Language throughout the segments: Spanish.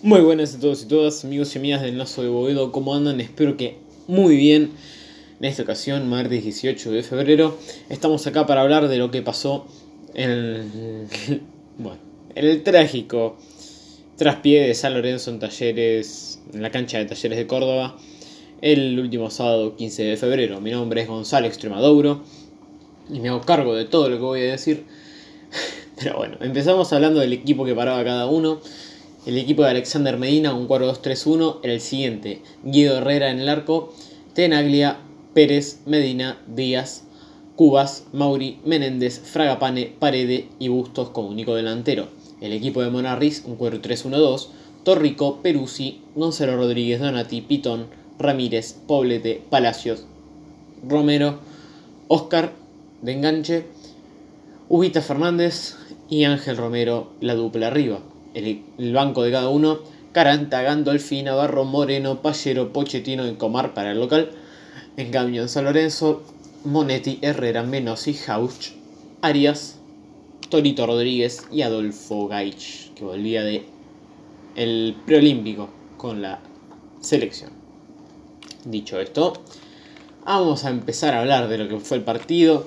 Muy buenas a todos y todas, amigos y amigas del Nazo de Boedo, ¿cómo andan? Espero que muy bien. En esta ocasión, martes 18 de febrero, estamos acá para hablar de lo que pasó en el, bueno, en el trágico traspié de San Lorenzo en Talleres, en la cancha de Talleres de Córdoba, el último sábado 15 de febrero. Mi nombre es Gonzalo Extremadouro y me hago cargo de todo lo que voy a decir. Pero bueno, empezamos hablando del equipo que paraba cada uno. El equipo de Alexander Medina, un 4-2-3-1, era el siguiente. Guido Herrera en el arco, Tenaglia, Pérez, Medina, Díaz, Cubas, Mauri, Menéndez, Fragapane, Parede y Bustos como único delantero. El equipo de Monarris, un 4-3-1-2, Torrico, Peruzzi, Gonzalo Rodríguez, Donati, Pitón, Ramírez, Poblete, Palacios, Romero, Oscar de enganche, Ubita Fernández y Ángel Romero, la dupla arriba el, banco de cada uno, Caranta, Gandolfi, Navarro, Moreno, Pallero, Pochettino y Comar para el local. En cambio, en San Lorenzo, Monetti, Herrera, Menosi, Hauch, Arias, Torito Rodríguez y Adolfo Gaich, que volvía de el preolímpico con la selección. Dicho esto, vamos a empezar a hablar de lo que fue el partido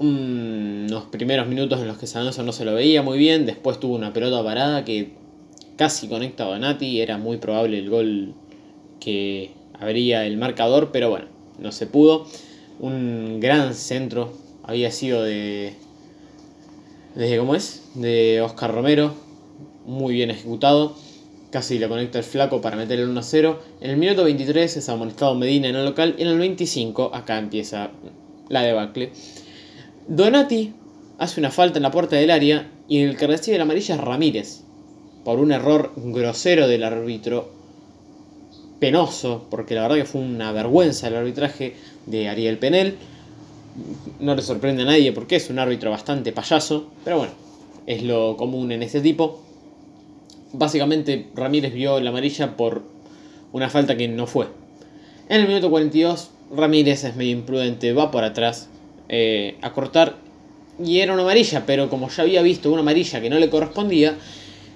unos primeros minutos en los que Sanoso no se lo veía muy bien, después tuvo una pelota parada que casi conecta a Donati, era muy probable el gol que habría el marcador, pero bueno, no se pudo. Un gran centro había sido de de ¿cómo es? De Oscar Romero, muy bien ejecutado. Casi le conecta el flaco para meter el 1 0. En el minuto 23 es amonestado Medina en el local. Y en el 25 acá empieza la debacle. Donati hace una falta en la puerta del área y el que recibe la amarilla es Ramírez. Por un error grosero del árbitro. Penoso, porque la verdad que fue una vergüenza el arbitraje de Ariel Penel. No le sorprende a nadie porque es un árbitro bastante payaso, pero bueno, es lo común en este tipo. Básicamente Ramírez vio la amarilla por una falta que no fue. En el minuto 42 Ramírez es medio imprudente, va por atrás, eh, a cortar. Y era una amarilla, pero como ya había visto una amarilla que no le correspondía,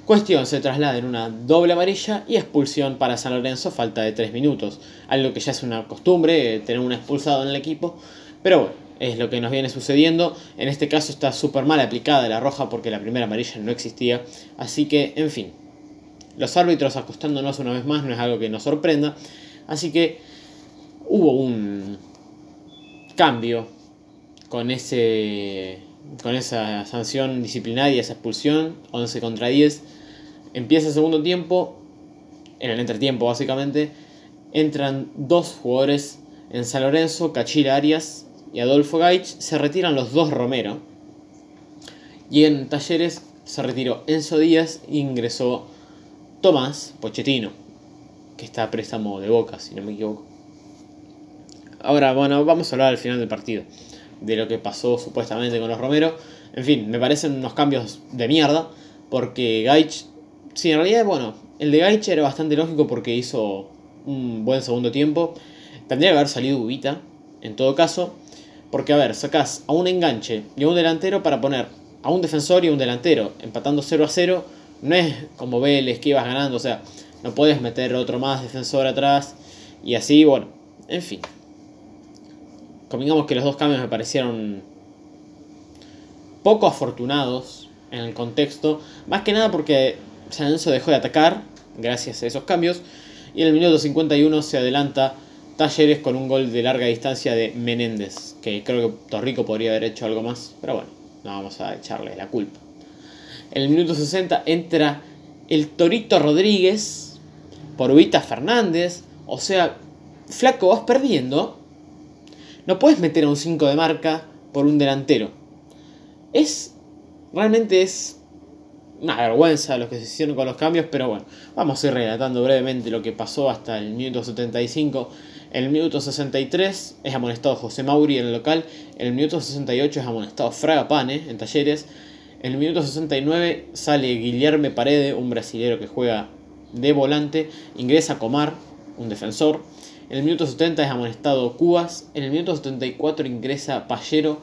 cuestión se traslada en una doble amarilla y expulsión para San Lorenzo, falta de 3 minutos, algo que ya es una costumbre, eh, tener un expulsado en el equipo, pero bueno, es lo que nos viene sucediendo, en este caso está súper mal aplicada la roja porque la primera amarilla no existía, así que, en fin, los árbitros acostándonos una vez más no es algo que nos sorprenda, así que hubo un cambio con, ese, con esa sanción disciplinaria, esa expulsión, 11 contra 10. Empieza el segundo tiempo, en el entretiempo básicamente, entran dos jugadores en San Lorenzo, Cachira Arias y Adolfo Gaich, se retiran los dos Romero. Y en Talleres se retiró Enzo Díaz e ingresó Tomás Pochettino, que está a préstamo de Boca, si no me equivoco. Ahora, bueno, vamos a hablar al final del partido de lo que pasó supuestamente con los Romero. En fin, me parecen unos cambios de mierda, porque Gaich, sí, en realidad, bueno, el de Gaich era bastante lógico porque hizo un buen segundo tiempo. Tendría que haber salido Ubita, en todo caso, porque a ver, sacás a un enganche y a un delantero para poner a un defensor y a un delantero, empatando 0 a 0. No es como Vélez que ibas ganando, o sea, no puedes meter otro más defensor atrás y así, bueno, en fin digamos que los dos cambios me parecieron poco afortunados en el contexto, más que nada porque San Lorenzo dejó de atacar gracias a esos cambios y en el minuto 51 se adelanta Talleres con un gol de larga distancia de Menéndez, que creo que Torrico podría haber hecho algo más, pero bueno, no vamos a echarle la culpa. En el minuto 60 entra el Torito Rodríguez por Ubita Fernández, o sea, flaco, vas perdiendo no puedes meter a un 5 de marca por un delantero. Es. Realmente es. Una vergüenza lo que se hicieron con los cambios, pero bueno, vamos a ir relatando brevemente lo que pasó hasta el minuto 75. En el minuto 63 es amonestado José Mauri en el local. En el minuto 68 es amonestado Fraga Pane en Talleres. En el minuto 69 sale Guillermo Parede, un brasilero que juega de volante. Ingresa Comar, un defensor. En el minuto 70 es amonestado Cubas. En el minuto 74 ingresa Pallero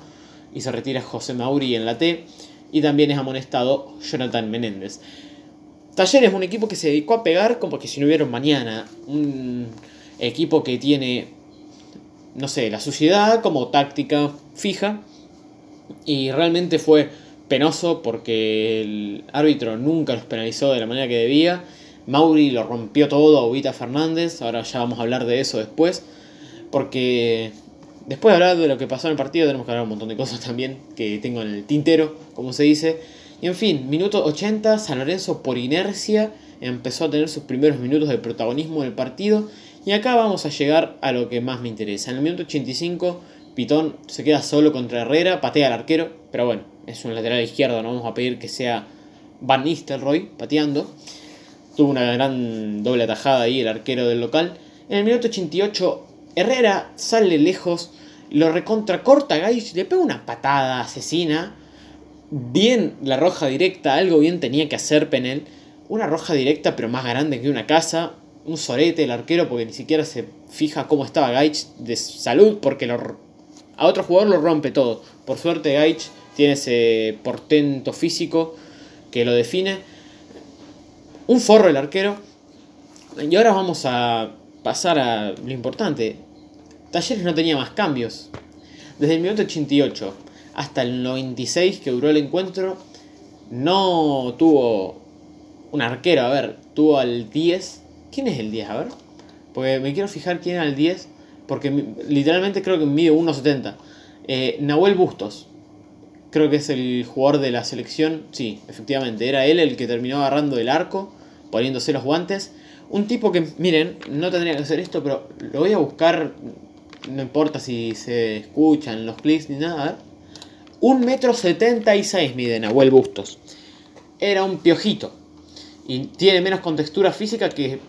y se retira José Mauri en la T. Y también es amonestado Jonathan Menéndez. Talleres es un equipo que se dedicó a pegar como que si no hubiera mañana. Un equipo que tiene, no sé, la suciedad como táctica fija. Y realmente fue penoso porque el árbitro nunca los penalizó de la manera que debía. Mauri lo rompió todo a Ubita Fernández. Ahora ya vamos a hablar de eso después. Porque después de hablar de lo que pasó en el partido, tenemos que hablar un montón de cosas también que tengo en el tintero, como se dice. Y en fin, minuto 80, San Lorenzo por inercia empezó a tener sus primeros minutos de protagonismo en el partido. Y acá vamos a llegar a lo que más me interesa. En el minuto 85, Pitón se queda solo contra Herrera, patea al arquero, pero bueno, es un lateral izquierdo, no vamos a pedir que sea Van Nistelrooy pateando. Tuvo una gran doble atajada ahí el arquero del local. En el minuto 88, Herrera sale lejos, lo recontra corta Gaich, le pega una patada asesina bien la roja directa, algo bien tenía que hacer Penel. Una roja directa, pero más grande que una casa. Un sorete el arquero, porque ni siquiera se fija cómo estaba Gaich de salud, porque a otro jugador lo rompe todo. Por suerte, Gaich tiene ese portento físico que lo define. Un forro el arquero. Y ahora vamos a pasar a lo importante. Talleres no tenía más cambios. Desde el minuto 88 hasta el 96 que duró el encuentro, no tuvo un arquero. A ver, tuvo al 10. ¿Quién es el 10? A ver. Porque me quiero fijar quién era el 10. Porque literalmente creo que mide 1,70. Eh, Nahuel Bustos. Creo que es el jugador de la selección. Sí, efectivamente. Era él el que terminó agarrando el arco. Poniéndose los guantes. Un tipo que, miren, no tendría que hacer esto, pero lo voy a buscar. No importa si se escuchan los clics ni nada. Un metro setenta y seis mide Nahuel Bustos. Era un piojito. Y tiene menos contextura física que...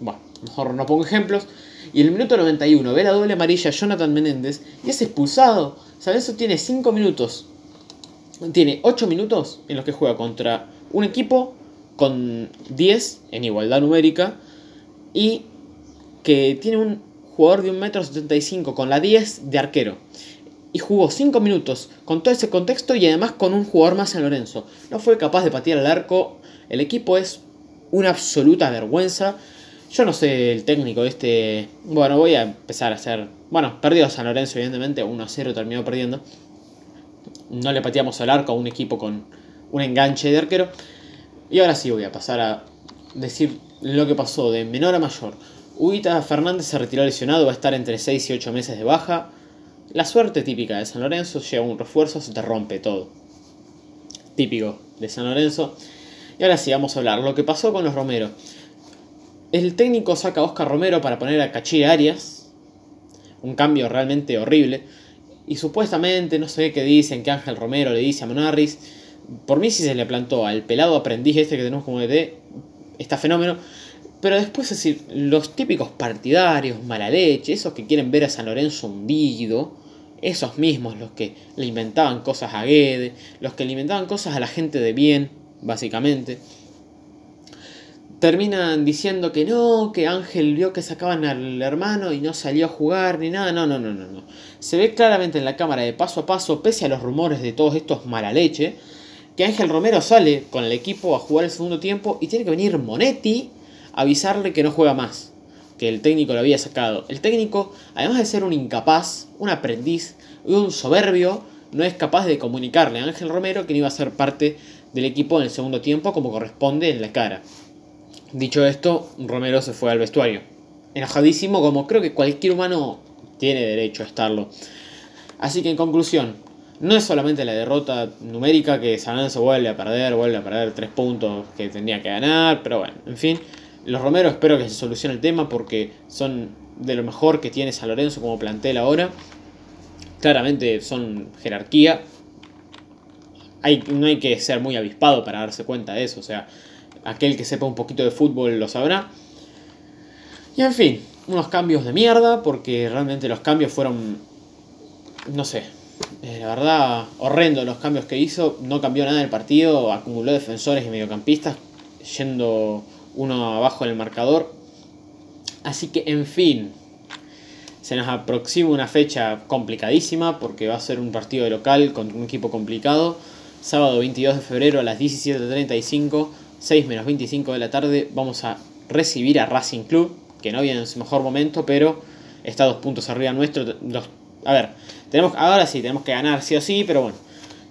Bueno, mejor no pongo ejemplos. Y el minuto 91 ve la doble amarilla Jonathan Menéndez y es expulsado. ¿Sabes? Eso tiene 5 minutos. Tiene 8 minutos en los que juega contra un equipo con 10 en igualdad numérica y que tiene un jugador de 1,75m con la 10 de arquero y jugó 5 minutos con todo ese contexto y además con un jugador más en Lorenzo. No fue capaz de patear al arco. El equipo es una absoluta vergüenza. Yo no sé el técnico de este. Bueno, voy a empezar a hacer. Bueno, perdió San Lorenzo, evidentemente. 1-0 terminó perdiendo. No le pateamos al arco a un equipo con un enganche de arquero. Y ahora sí voy a pasar a decir lo que pasó de menor a mayor. Huguita Fernández se retiró lesionado, va a estar entre 6 y 8 meses de baja. La suerte típica de San Lorenzo, llega un refuerzo, se te rompe todo. Típico de San Lorenzo. Y ahora sí, vamos a hablar. Lo que pasó con los Romero. El técnico saca a Oscar Romero para poner a Cachi Arias. Un cambio realmente horrible. Y supuestamente, no sé qué dicen, que Ángel Romero le dice a Monarris. Por mí si se le plantó al pelado aprendiz este que tenemos como DT. Está fenómeno. Pero después, es decir, los típicos partidarios, mala leche, esos que quieren ver a San Lorenzo hundido, esos mismos, los que le inventaban cosas a Guede, los que le inventaban cosas a la gente de bien, básicamente, terminan diciendo que no, que Ángel vio que sacaban al hermano y no salió a jugar ni nada. No, no, no, no, no. Se ve claramente en la cámara de paso a paso, pese a los rumores de todos estos mala leche, que Ángel Romero sale con el equipo a jugar el segundo tiempo y tiene que venir Monetti avisarle que no juega más, que el técnico lo había sacado. El técnico, además de ser un incapaz, un aprendiz y un soberbio, no es capaz de comunicarle a Ángel Romero que no iba a ser parte del equipo en el segundo tiempo como corresponde en la cara. Dicho esto, Romero se fue al vestuario. Enojadísimo como creo que cualquier humano tiene derecho a estarlo. Así que en conclusión, no es solamente la derrota numérica que San Lorenzo vuelve a perder, vuelve a perder tres puntos que tendría que ganar, pero bueno, en fin. Los Romero espero que se solucione el tema porque son de lo mejor que tiene San Lorenzo como plantel ahora. Claramente son jerarquía. Hay, no hay que ser muy avispado para darse cuenta de eso. O sea, aquel que sepa un poquito de fútbol lo sabrá. Y en fin, unos cambios de mierda porque realmente los cambios fueron... No sé, eh, la verdad, horrendo los cambios que hizo. No cambió nada en el partido. Acumuló defensores y mediocampistas yendo uno abajo en el marcador. Así que, en fin, se nos aproxima una fecha complicadísima porque va a ser un partido de local contra un equipo complicado. Sábado 22 de febrero a las 17.35, 6 menos 25 de la tarde, vamos a recibir a Racing Club, que no viene en su mejor momento, pero está dos puntos arriba nuestro. A ver, tenemos, ahora sí, tenemos que ganar sí o sí, pero bueno,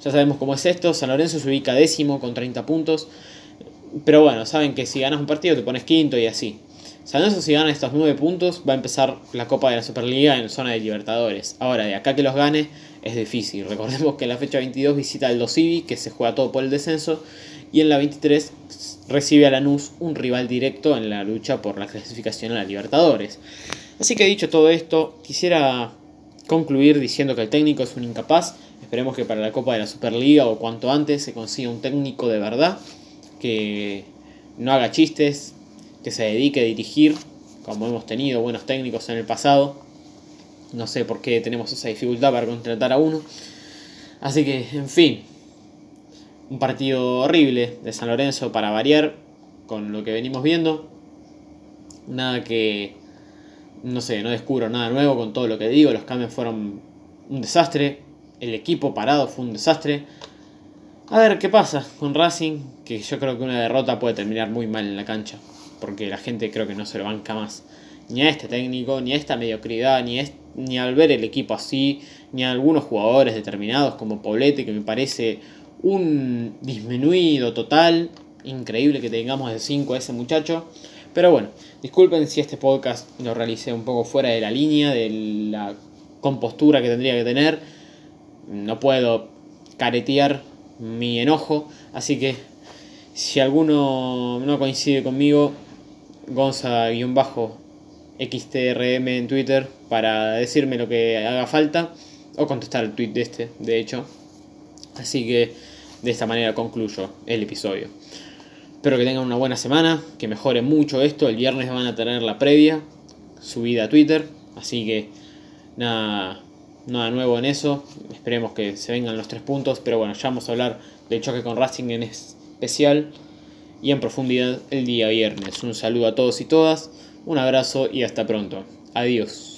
ya sabemos cómo es esto. San Lorenzo se ubica décimo con 30 puntos. Pero bueno, saben que si ganas un partido te pones quinto y así. San Lorenzo si gana estos 9 puntos va a empezar la Copa de la Superliga en zona de Libertadores. Ahora, de acá que los gane es difícil. Recordemos que en la fecha 22 visita el Dosivi, que se juega todo por el descenso. Y en la 23 recibe a Lanús un rival directo en la lucha por la clasificación a la Libertadores. Así que dicho todo esto, quisiera concluir diciendo que el técnico es un incapaz. Esperemos que para la Copa de la Superliga o cuanto antes se consiga un técnico de verdad que no haga chistes, que se dedique a dirigir, como hemos tenido buenos técnicos en el pasado. No sé por qué tenemos esa dificultad para contratar a uno. Así que, en fin, un partido horrible de San Lorenzo para variar con lo que venimos viendo. Nada que, no sé, no descubro nada nuevo con todo lo que digo. Los cambios fueron un desastre. El equipo parado fue un desastre. A ver qué pasa con Racing, que yo creo que una derrota puede terminar muy mal en la cancha, porque la gente creo que no se lo banca más. Ni a este técnico, ni a esta mediocridad, ni, ni al ver el equipo así, ni a algunos jugadores determinados como Poblete, que me parece un disminuido total. Increíble que tengamos de 5 a ese muchacho. Pero bueno, disculpen si este podcast lo realicé un poco fuera de la línea, de la compostura que tendría que tener. No puedo caretear mi enojo, así que si alguno no coincide conmigo, Gonza-XTRM en Twitter para decirme lo que haga falta o contestar el tweet de este, de hecho. Así que de esta manera concluyo el episodio. Espero que tengan una buena semana, que mejore mucho esto. El viernes van a tener la previa subida a Twitter. Así que nada, nuevo en eso. Esperemos que se vengan los tres puntos. Pero bueno, ya vamos a hablar del choque con Racing en especial y en profundidad el día viernes. Un saludo a todos y todas. Un abrazo y hasta pronto. Adiós.